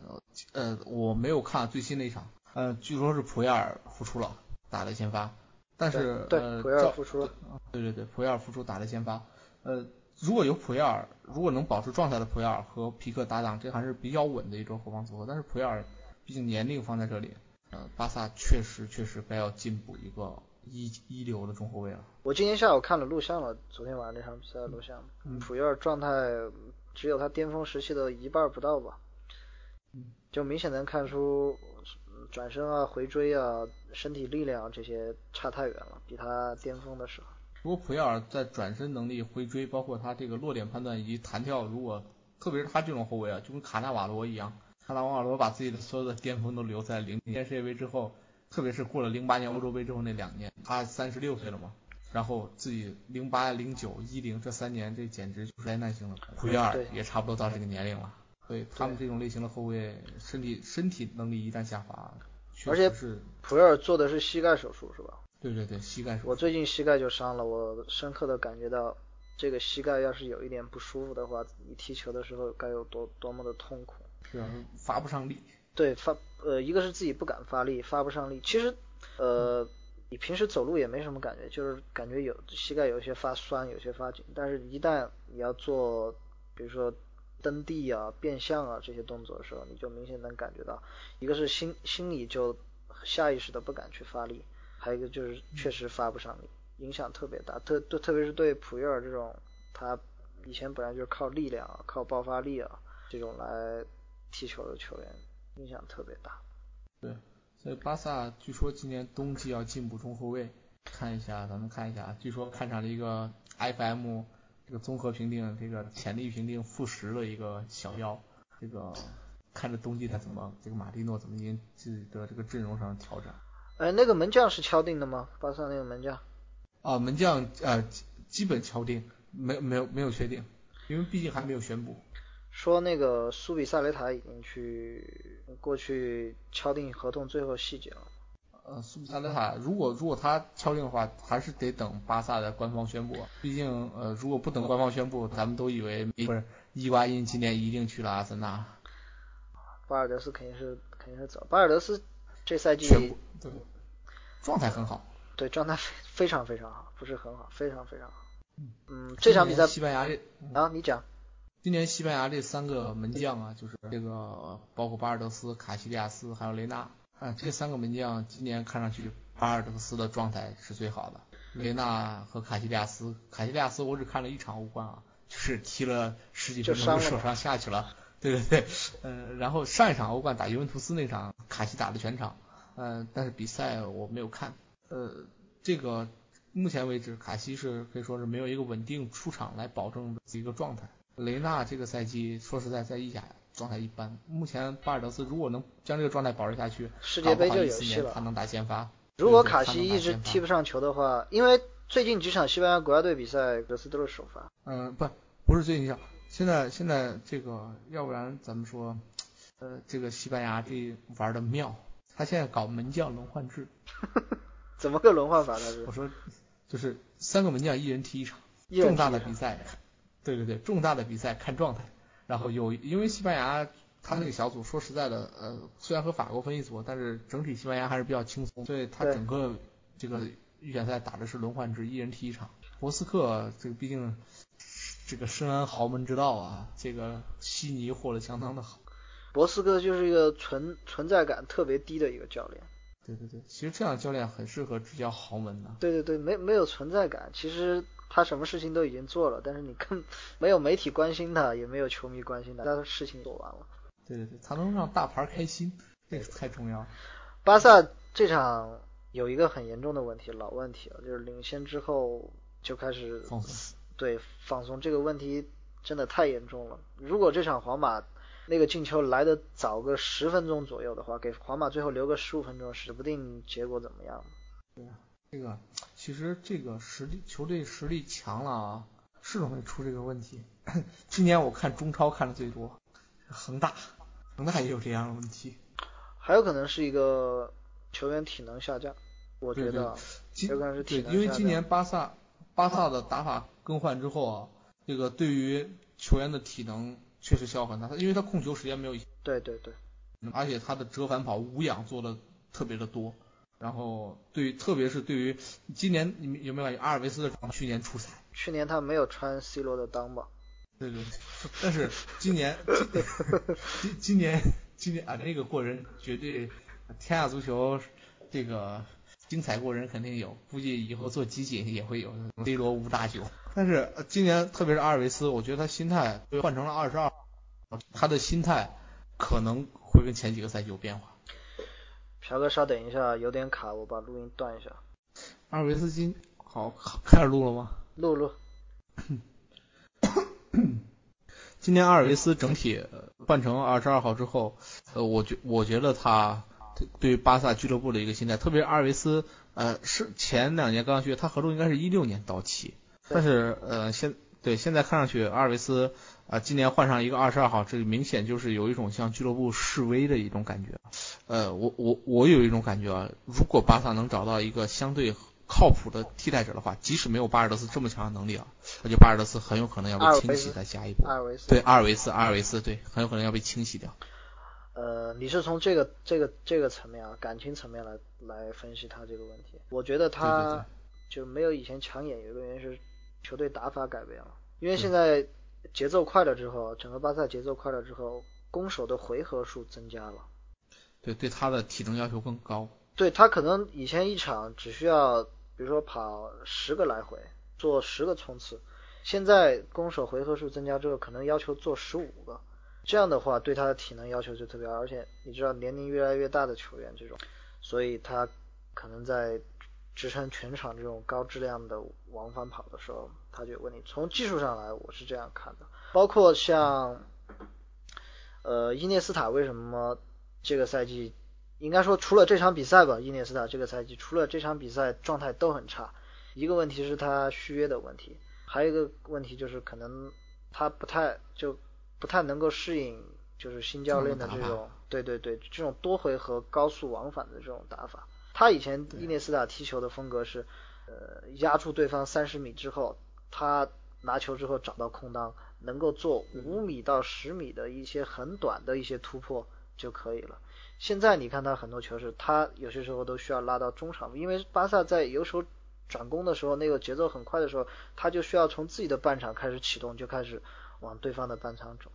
呃，我没有看最新的一场，呃，据说是普亚尔复出了，打了先发。但是呃，普约尔复出，对对对，普约尔复出打了先发。呃，如果有普约尔，如果能保持状态的普约尔和皮克搭档，这还是比较稳的一种后防组合。但是普约尔毕竟年龄放在这里，呃，巴萨确实确实该要进补一个一一流的中后卫了。我今天下午看了录像了，昨天晚上那场比赛的录像，普约尔状态只有他巅峰时期的一半不到吧，就明显能看出。转身啊，回追啊，身体力量这些差太远了，比他巅峰的时候。不过普约尔在转身能力、回追，包括他这个落点判断以及弹跳，如果特别是他这种后卫啊，就跟卡纳瓦罗一样，卡纳瓦罗把自己的所有的巅峰都留在零年世界杯之后，特别是过了零八年欧洲杯之后那两年，他三十六岁了嘛，然后自己零八、零九、一零这三年，这简直就是灾难性的。普约尔也差不多到这个年龄了。所以他们这种类型的后卫，身体身体能力一旦下滑，而且是普约尔做的是膝盖手术是吧？对对对，膝盖手术。我最近膝盖就伤了，我深刻的感觉到，这个膝盖要是有一点不舒服的话，你踢球的时候该有多多么的痛苦。是发不上力。对，发呃，一个是自己不敢发力，发不上力。其实，呃，你平时走路也没什么感觉，就是感觉有膝盖有些发酸，有些发紧。但是，一旦你要做，比如说蹬地啊、变向啊这些动作的时候，你就明显能感觉到，一个是心心里就下意识的不敢去发力，还有一个就是确实发不上力，影响特别大。特特特别是对普约尔这种，他以前本来就是靠力量、靠爆发力啊这种来踢球的球员。影响特别大，对，所以巴萨据说今年冬季要进补中后卫，看一下，咱们看一下，据说看上了一个 FM 这个综合评定这个潜力评定负十的一个小妖，这个看着冬季他怎么这个马蒂诺怎么进自己的这个阵容上调整。哎，那个门将是敲定的吗？巴萨那个门将？啊，门将呃基本敲定，没没有没有确定，因为毕竟还没有宣布。说那个苏比萨雷塔已经去过去敲定合同最后细节了。呃，苏比萨雷塔如果如果他敲定的话，还是得等巴萨的官方宣布。毕竟呃，如果不等官方宣布，咱们都以为不是伊瓜因今年一定去了阿森纳。巴尔德斯肯定是肯定是走。巴尔德斯这赛季对状态很好。对，状态非非常非常好，不是很好，非常非常好。嗯，这场比赛西班牙啊，你讲。今年西班牙这三个门将啊，就是这个包括巴尔德斯、卡西利亚斯还有雷纳啊，这三个门将今年看上去巴尔德斯的状态是最好的。雷纳和卡西利亚斯，卡西利亚斯我只看了一场欧冠啊，就是踢了十几分钟就受伤下去了。对 对对，呃，然后上一场欧冠打尤文图斯那场，卡西打了全场，嗯，但是比赛我没有看。呃，这个目前为止卡西是可以说是没有一个稳定出场来保证一个状态。雷纳这个赛季说实在在意甲状态一般，目前巴尔德斯如果能将这个状态保持下去，世界杯就有戏了。他能打先发。如果卡西一直踢不上球的话，因为最近几场西班牙国家队比赛，格斯都是首发。嗯，不，不是最近几场，现在现在这个，要不然咱们说，呃，这个西班牙这玩的妙，他现在搞门将轮换制。怎么个轮换法？呢？我说，就是三个门将一人踢一场，重大的比赛。对对对，重大的比赛看状态，然后有因为西班牙他那个小组说实在的，呃，虽然和法国分一组，但是整体西班牙还是比较轻松，所以他整个这个预选赛打的是轮换制，一人踢一场。博斯克这个毕竟这个深谙豪门之道啊，这个悉尼获得相当的好。博斯克就是一个存存在感特别低的一个教练。对对对，其实这样教练很适合执教豪门的。对对对，没没有存在感，其实。他什么事情都已经做了，但是你更没有媒体关心他，也没有球迷关心他，他的事情做完了。对对对，他能让大牌开心，这个太重要。巴萨这场有一个很严重的问题，老问题了，就是领先之后就开始放松。对，放松这个问题真的太严重了。如果这场皇马那个进球来的早个十分钟左右的话，给皇马最后留个十五分钟，指不定结果怎么样。对啊。这个其实这个实力球队实力强了啊，是容易出这个问题。今年我看中超看的最多，恒大，恒大也有这样的问题。还有可能是一个球员体能下降，我觉得有可能是体能。对，因为今年巴萨巴萨的打法更换之后啊，这个对于球员的体能确实消耗很大，他因为他控球时间没有。对对对。而且他的折返跑无氧做的特别的多。然后对于，特别是对于今年，你们有没有感觉阿尔维斯的去年出彩？去年他没有穿 C 罗的裆吧？对对，但是今年，今今年今年啊，那个过人绝对，天下足球这个精彩过人肯定有，估计以后做集锦也会有 C 罗无大九。但是今年特别是阿尔维斯，我觉得他心态换成了二十二，他的心态可能会跟前几个赛季有变化。朴哥，稍等一下，有点卡，我把录音断一下。阿尔维斯今好开始录了吗？录录。今天阿尔维斯整体换成二十二号之后，呃，我觉我觉得他对巴萨俱乐部的一个心态，特别是阿尔维斯，呃，是前两年刚刚去，他合同应该是一六年到期，但是呃现对现在看上去阿尔维斯。啊，今年换上一个二十二号，这明显就是有一种向俱乐部示威的一种感觉。呃，我我我有一种感觉啊，如果巴萨能找到一个相对靠谱的替代者的话，即使没有巴尔德斯这么强的能力啊，我觉得巴尔德斯很有可能要被清洗在下一步。阿尔维斯。对，阿尔维斯，阿尔维斯，对，很有可能要被清洗掉。呃，你是从这个这个这个层面啊，感情层面来来分析他这个问题。我觉得他就没有以前抢眼，有一个原因是球队打法改变了，因为现在节奏快了之后，整个巴萨节奏快了之后，攻守的回合数增加了。对，对他的体能要求更高。对他可能以前一场只需要，比如说跑十个来回，做十个冲刺，现在攻守回合数增加之后，可能要求做十五个。这样的话，对他的体能要求就特别高，而且你知道年龄越来越大的球员这种，所以他可能在支撑全场这种高质量的往返跑的时候，他就有问题。从技术上来，我是这样看的。包括像，呃，伊涅斯塔为什么这个赛季，应该说除了这场比赛吧，伊涅斯塔这个赛季除了这场比赛状态都很差。一个问题是他续约的问题，还有一个问题就是可能他不太就。不太能够适应，就是新教练的这种，对对对，这种多回合高速往返的这种打法。他以前伊涅斯塔踢球的风格是，呃，压住对方三十米之后，他拿球之后找到空当，能够做五米到十米的一些很短的一些突破就可以了。现在你看他很多球是，他有些时候都需要拉到中场，因为巴萨在有时候转攻的时候，那个节奏很快的时候，他就需要从自己的半场开始启动，就开始。往对方的半场走，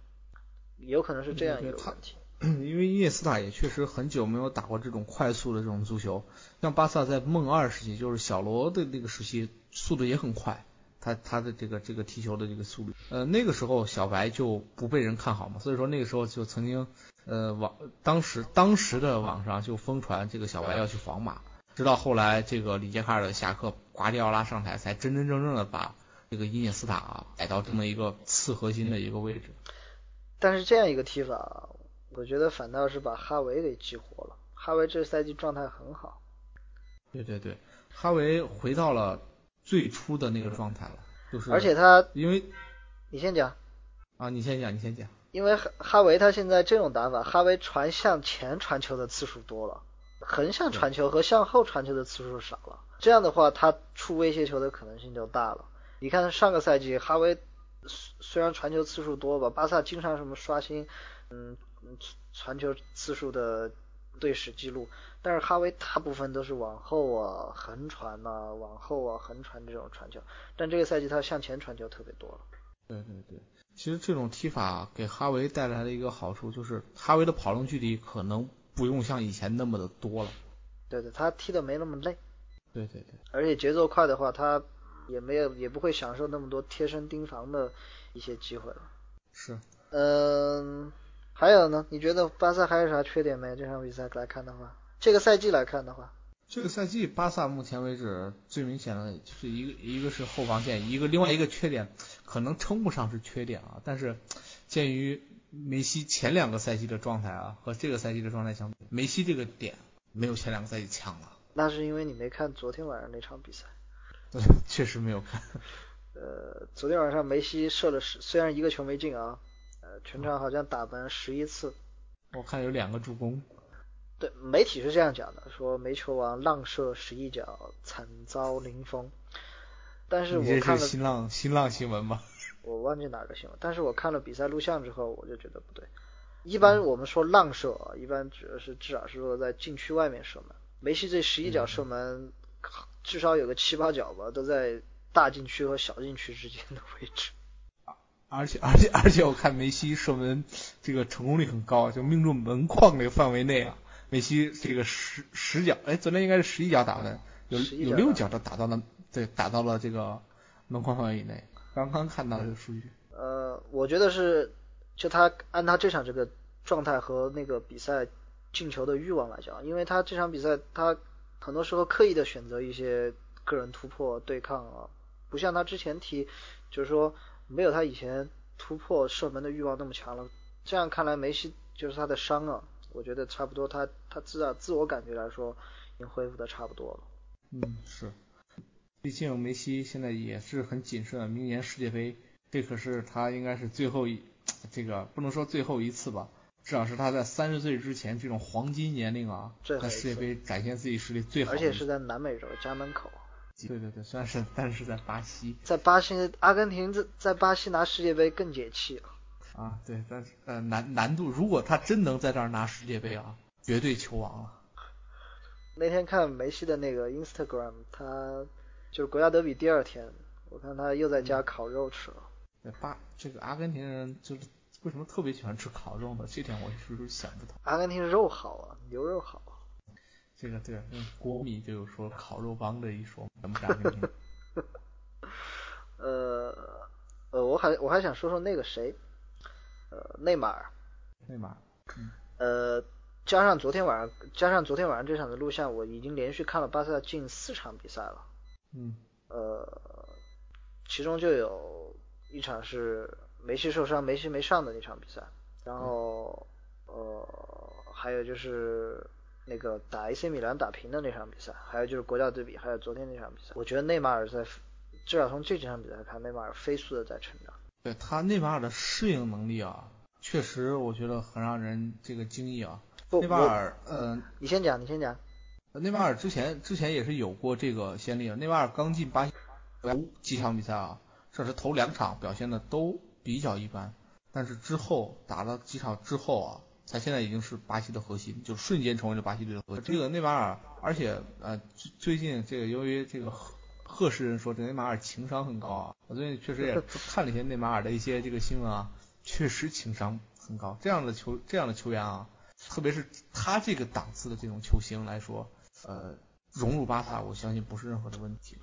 有可能是这样一个问题。因为伊涅斯塔也确实很久没有打过这种快速的这种足球。像巴萨在梦二时期，就是小罗的那个时期，速度也很快，他他的这个这个踢球的这个速率，呃，那个时候小白就不被人看好嘛，所以说那个时候就曾经，呃，网当时当时的网上就疯传这个小白要去皇马，直到后来这个里杰卡尔的下课，瓜迪奥拉上台，才真真正正的把。这个伊涅斯塔啊摆到这么一个次核心的一个位置，但是这样一个踢法，我觉得反倒是把哈维给激活了。哈维这赛季状态很好。对对对，哈维回到了最初的那个状态了，就是。而且他因为，你先讲。啊，你先讲，你先讲。因为哈哈维他现在这种打法，哈维传向前传球的次数多了，横向传球和向后传球的次数少了。这样的话，他出威胁球的可能性就大了。你看上个赛季哈维虽然传球次数多吧，巴萨经常什么刷新，嗯，传球次数的队史记录，但是哈维大部分都是往后啊横传呐，往后啊横传这种传球，但这个赛季他向前传球特别多了。对对对，其实这种踢法给哈维带来的一个好处就是，哈维的跑动距离可能不用像以前那么的多了。对对，他踢的没那么累。对对对。而且节奏快的话，他。也没有，也不会享受那么多贴身盯防的一些机会了。是。嗯，还有呢？你觉得巴萨还有啥缺点没？这场比赛来看的话，这个赛季来看的话，这个赛季巴萨目前为止最明显的就是一个一个是后防线，一个另外一个缺点可能称不上是缺点啊，但是鉴于梅西前两个赛季的状态啊和这个赛季的状态相比，梅西这个点没有前两个赛季强了。那是因为你没看昨天晚上那场比赛。确实没有看。呃，昨天晚上梅西射了十，虽然一个球没进啊，呃，全场好像打门十一次。我看有两个助攻。对，媒体是这样讲的，说梅球王浪射十一脚，惨遭零封。但是我看了新浪新浪新闻吗？我忘记哪个新闻，但是我看了比赛录像之后，我就觉得不对。一般我们说浪射，一般指的是至少是说在禁区外面射门。梅西这十一脚射门。至少有个七八脚吧，都在大禁区和小禁区之间的位置。而且而且而且，我看梅西射门这个成功率很高，就命中门框这个范围内啊。梅西这个十十脚，哎，昨天应该是十一脚打的，有有六脚都打到了，对，打到了这个门框范围以内。刚刚看到这个数据。呃，我觉得是，就他按他这场这个状态和那个比赛进球的欲望来讲，因为他这场比赛他。很多时候刻意的选择一些个人突破对抗啊，不像他之前踢，就是说没有他以前突破射门的欲望那么强了。这样看来，梅西就是他的伤啊，我觉得差不多，他他自啊自我感觉来说，已经恢复的差不多了。嗯，是，毕竟梅西现在也是很谨慎，明年世界杯，这可是他应该是最后一，这个不能说最后一次吧。至少是他在三十岁之前这种黄金年龄啊，在世界杯展现自己实力最好。而且是在南美洲家门口。对对对，虽然是，但是在巴西，在巴西，阿根廷在在巴西拿世界杯更解气啊，对，但是呃难难度，如果他真能在这儿拿世界杯啊，绝对球王了。那天看梅西的那个 Instagram，他就是国家德比第二天，我看他又在家烤肉吃了。对，巴这个阿根廷人就是为什么特别喜欢吃烤肉呢？这点我一直想不通。阿根廷肉好啊，牛肉好。这个对，国米就有说烤肉帮的一说，怎么阿根廷？呃呃，我还我还想说说那个谁。呃，内马尔，内马尔，呃，加上昨天晚上，加上昨天晚上这场的录像，我已经连续看了巴萨近四场比赛了。嗯，呃，其中就有一场是梅西受伤，梅西没上的那场比赛，然后呃，还有就是那个打 AC 米兰打平的那场比赛，还有就是国家队比，还有昨天那场比赛，我觉得内马尔在至少从这几场比赛看，内马尔飞速的在成长。对他内马尔的适应能力啊，确实我觉得很让人这个惊异啊。内马尔，嗯，你先讲，你先讲。内马尔之前之前也是有过这个先例啊，内马尔刚进巴西几场比赛啊，这是头两场表现的都比较一般，但是之后打了几场之后啊，他现在已经是巴西的核心，就瞬间成为了巴西队的核心。这个内马尔，而且呃最最近这个由于这个。赫赫氏人说这内马尔情商很高啊，我最近确实也看了一些内马尔的一些这个新闻啊，确实情商很高。这样的球这样的球员啊，特别是他这个档次的这种球星来说，呃，融入巴萨，我相信不是任何的问题。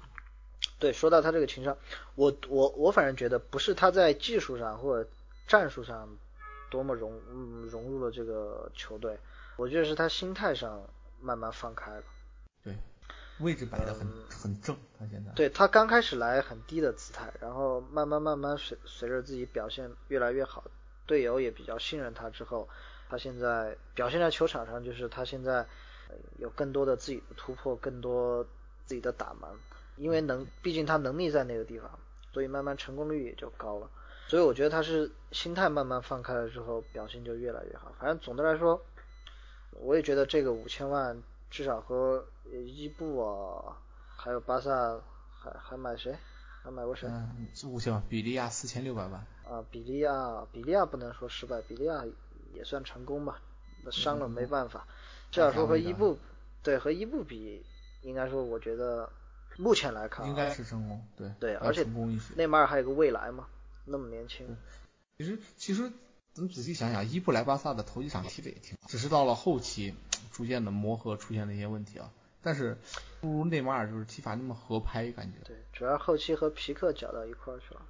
对，说到他这个情商，我我我反正觉得不是他在技术上或者战术上多么融融入了这个球队，我觉得是他心态上慢慢放开了。对。位置摆得很很正，他现在对他刚开始来很低的姿态，然后慢慢慢慢随随着自己表现越来越好，队友也比较信任他之后，他现在表现在球场上就是他现在有更多的自己的突破，更多自己的打门，因为能毕竟他能力在那个地方，所以慢慢成功率也就高了。所以我觉得他是心态慢慢放开了之后，表现就越来越好。反正总的来说，我也觉得这个五千万。至少和伊布啊，还有巴萨还还买谁？还买过谁？嗯，五千万，比利亚四千六百万。啊，比利亚，比利亚不能说失败，比利亚也算成功吧。那伤了没办法。至少说和伊布，对，和伊布比，应该说我觉得目前来看应该是成功，对。对，而且内马尔还有个未来嘛，那么年轻。其实其实咱仔细想想，伊布来巴萨的头几场踢的也挺好，只是到了后期。逐渐的磨合出现了一些问题啊，但是不如内马尔就是踢法那么合拍感觉。对，主要后期和皮克搅到一块儿去了。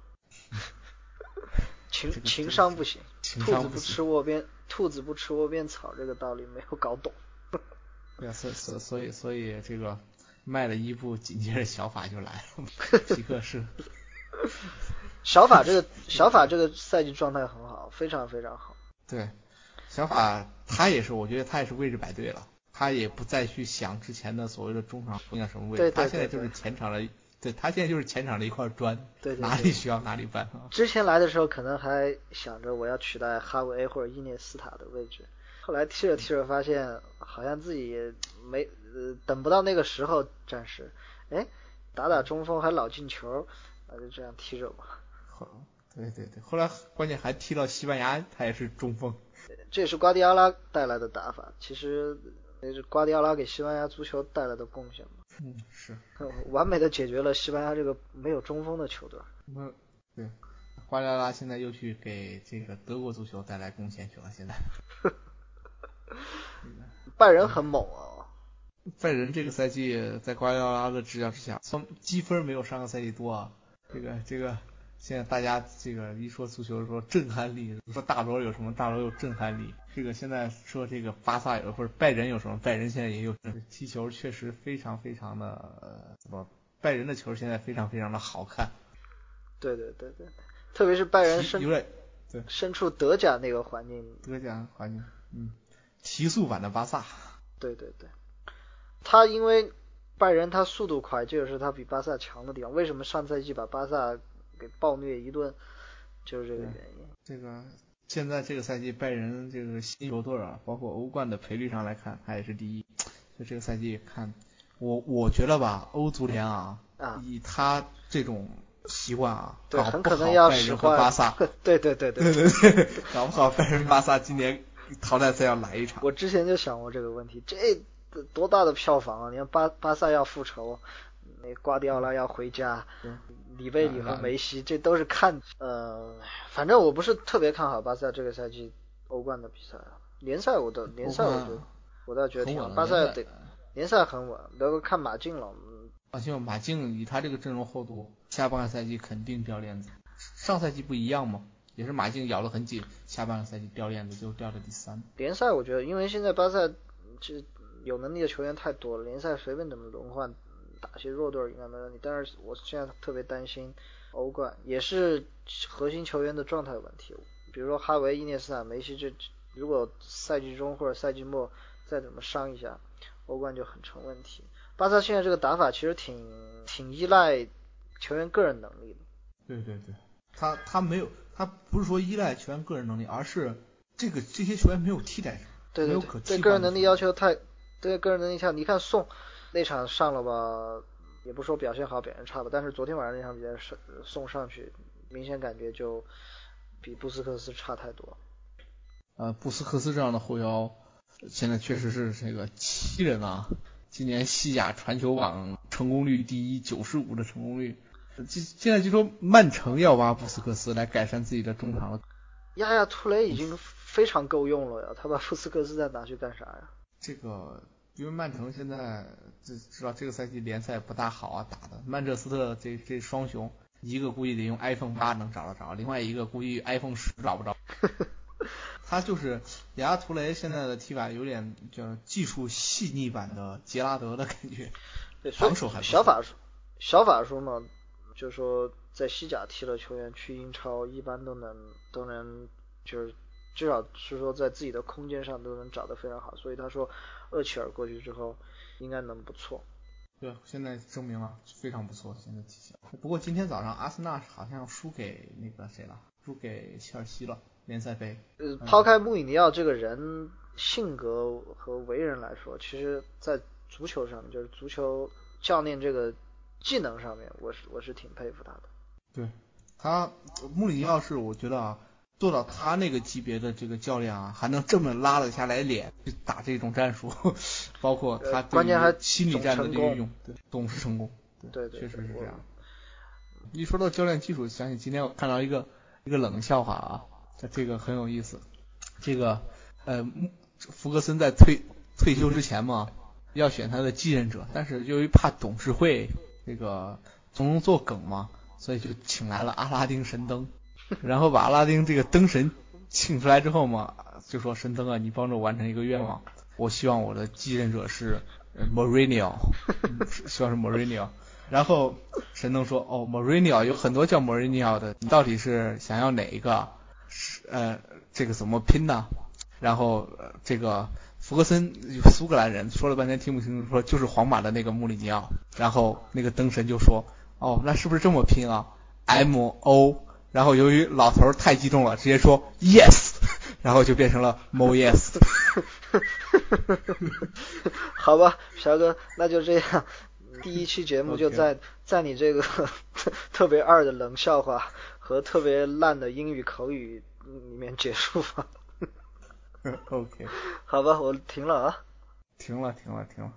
情情商不行，兔子不吃窝边，兔子不吃窝边草这个道理没有搞懂。对啊，所所所以所以这个卖了伊布，紧接着小法就来了，皮克是。小法这个小法这个赛季状态很好，非常非常好。对。小法他也是，我觉得他也是位置摆对了，他也不再去想之前的所谓的中场应该什么位置，他现在就是前场的，对他现在就是前场的一块砖，对 哪里需要哪里搬。之前来的时候可能还想着我要取代哈维或者伊涅斯塔的位置，后来踢着踢着发现好像自己没呃等不到那个时候，暂时，哎，打打中锋还老进球，那就这样踢着吧。好，对对对，后来关键还踢到西班牙，他也是中锋。这也是瓜迪奥拉带来的打法，其实也是瓜迪奥拉给西班牙足球带来的贡献嘛。嗯，是，完美的解决了西班牙这个没有中锋的球队。那对，瓜迪奥拉现在又去给这个德国足球带来贡献去了。现在，拜仁很猛啊！拜仁这个赛季在瓜迪奥拉的执教之下，从积分没有上个赛季多啊。这个这个。现在大家这个一说足球说震撼力，说大罗有什么大罗有震撼力，这个现在说这个巴萨有或者拜仁有什么拜仁现在也有，踢球确实非常非常的怎么拜仁的球现在非常非常的好看。对对对对，特别是拜仁身对身处德甲那个环境，德甲环境，嗯，提速版的巴萨。对对对，他因为拜仁他速度快，这就是他比巴萨强的地方。为什么上赛季把巴萨？给暴虐一顿，就是这个原因。这个现在这个赛季拜仁这个新球队啊，包括欧冠的赔率上来看，他也是第一。所以这个赛季看我我觉得吧，欧足联啊，以他这种习惯啊，对，很可能要使唤巴萨。对对对对对对，搞不好拜仁巴萨今年淘汰赛要来一场。我之前就想过这个问题，这多大的票房啊！你看巴巴萨要复仇，那瓜迪奥拉要回家，里贝里和梅西这都是看呃，反正我不是特别看好巴萨这个赛季欧冠的比赛，联赛我都联赛我觉得我倒觉得挺好，巴萨得联赛很稳，然后看马竞了。放心，马竞以他这个阵容厚度，下半个赛季肯定掉链子。上赛季不一样吗？也是马竞咬得很紧，下半个赛季掉链子最后掉到第三。联赛我觉得，因为现在巴萨其实有能力的球员太多了，联赛随便怎么轮换，打些弱队应该没问题。但是我现在特别担心欧冠，也是核心球员的状态问题。比如说哈维、伊涅斯塔、梅西这，如果赛季中或者赛季末再怎么伤一下，欧冠就很成问题。巴萨现在这个打法其实挺挺依赖球员个人能力的。对对对，他他没有，他不是说依赖球员个人能力，而是这个这些球员没有替代对对对，对个人能力要求太，对个人能力强。你看宋那场上了吧，也不说表现好表现差吧，但是昨天晚上那场比赛上送上去，明显感觉就比布斯克斯差太多。呃，布斯克斯这样的后腰，现在确实是这个七人啊。今年西甲传球榜成功率第一，九十五的成功率。现现在就说曼城要挖布斯克斯来改善自己的中场了。亚亚图雷已经非常够用了呀，他把布斯克斯再拿去干啥呀？这个因为曼城现在这知道这个赛季联赛不大好啊，打的曼彻斯特这这双雄，一个估计得用 iPhone 八能找得着，另外一个估计 iPhone 十找不着。他就是亚亚图雷现在的踢法有点叫技术细腻版的杰拉德的感觉，防守还小法术，小法术嘛，就是说在西甲踢的球员去英超一般都能都能就是至少是说在自己的空间上都能找得非常好，所以他说厄齐尔过去之后应该能不错。对，现在证明了非常不错，现在体型。不过今天早上阿森纳好像输给那个谁了，输给切尔西了。联赛杯，呃，抛开穆里尼奥这个人性格和为人来说，其实，在足球上面，就是足球教练这个技能上面，我是我是挺佩服他的。对，他穆里尼奥是我觉得啊，做到他那个级别的这个教练啊，还能这么拉得下来脸去打这种战术，包括他关键还心理战的运用，对，总是成功。对对，确实是这样。一说到教练技术，想起今天我看到一个一个冷笑话啊。这个很有意思，这个呃，福格森在退退休之前嘛，要选他的继任者，但是由于怕董事会这个从中作梗嘛，所以就请来了阿拉丁神灯，然后把阿拉丁这个灯神请出来之后嘛，就说神灯啊，你帮着完成一个愿望，我希望我的继任者是 Mourinho，希望是 Mourinho，然后神灯说，哦，Mourinho 有很多叫 Mourinho 的，你到底是想要哪一个？是呃，这个怎么拼呢？然后这个福格森苏格兰人说了半天听不清楚，说就是皇马的那个穆里尼奥。然后那个灯神就说，哦，那是不是这么拼啊？M O。然后由于老头太激动了，直接说 Yes，然后就变成了 Mo Yes。好吧，小哥，那就这样，第一期节目就在在你这个 特别二的冷笑话。和特别烂的英语口语里面结束吧。OK，好吧，我停了啊。停了，停了，停了。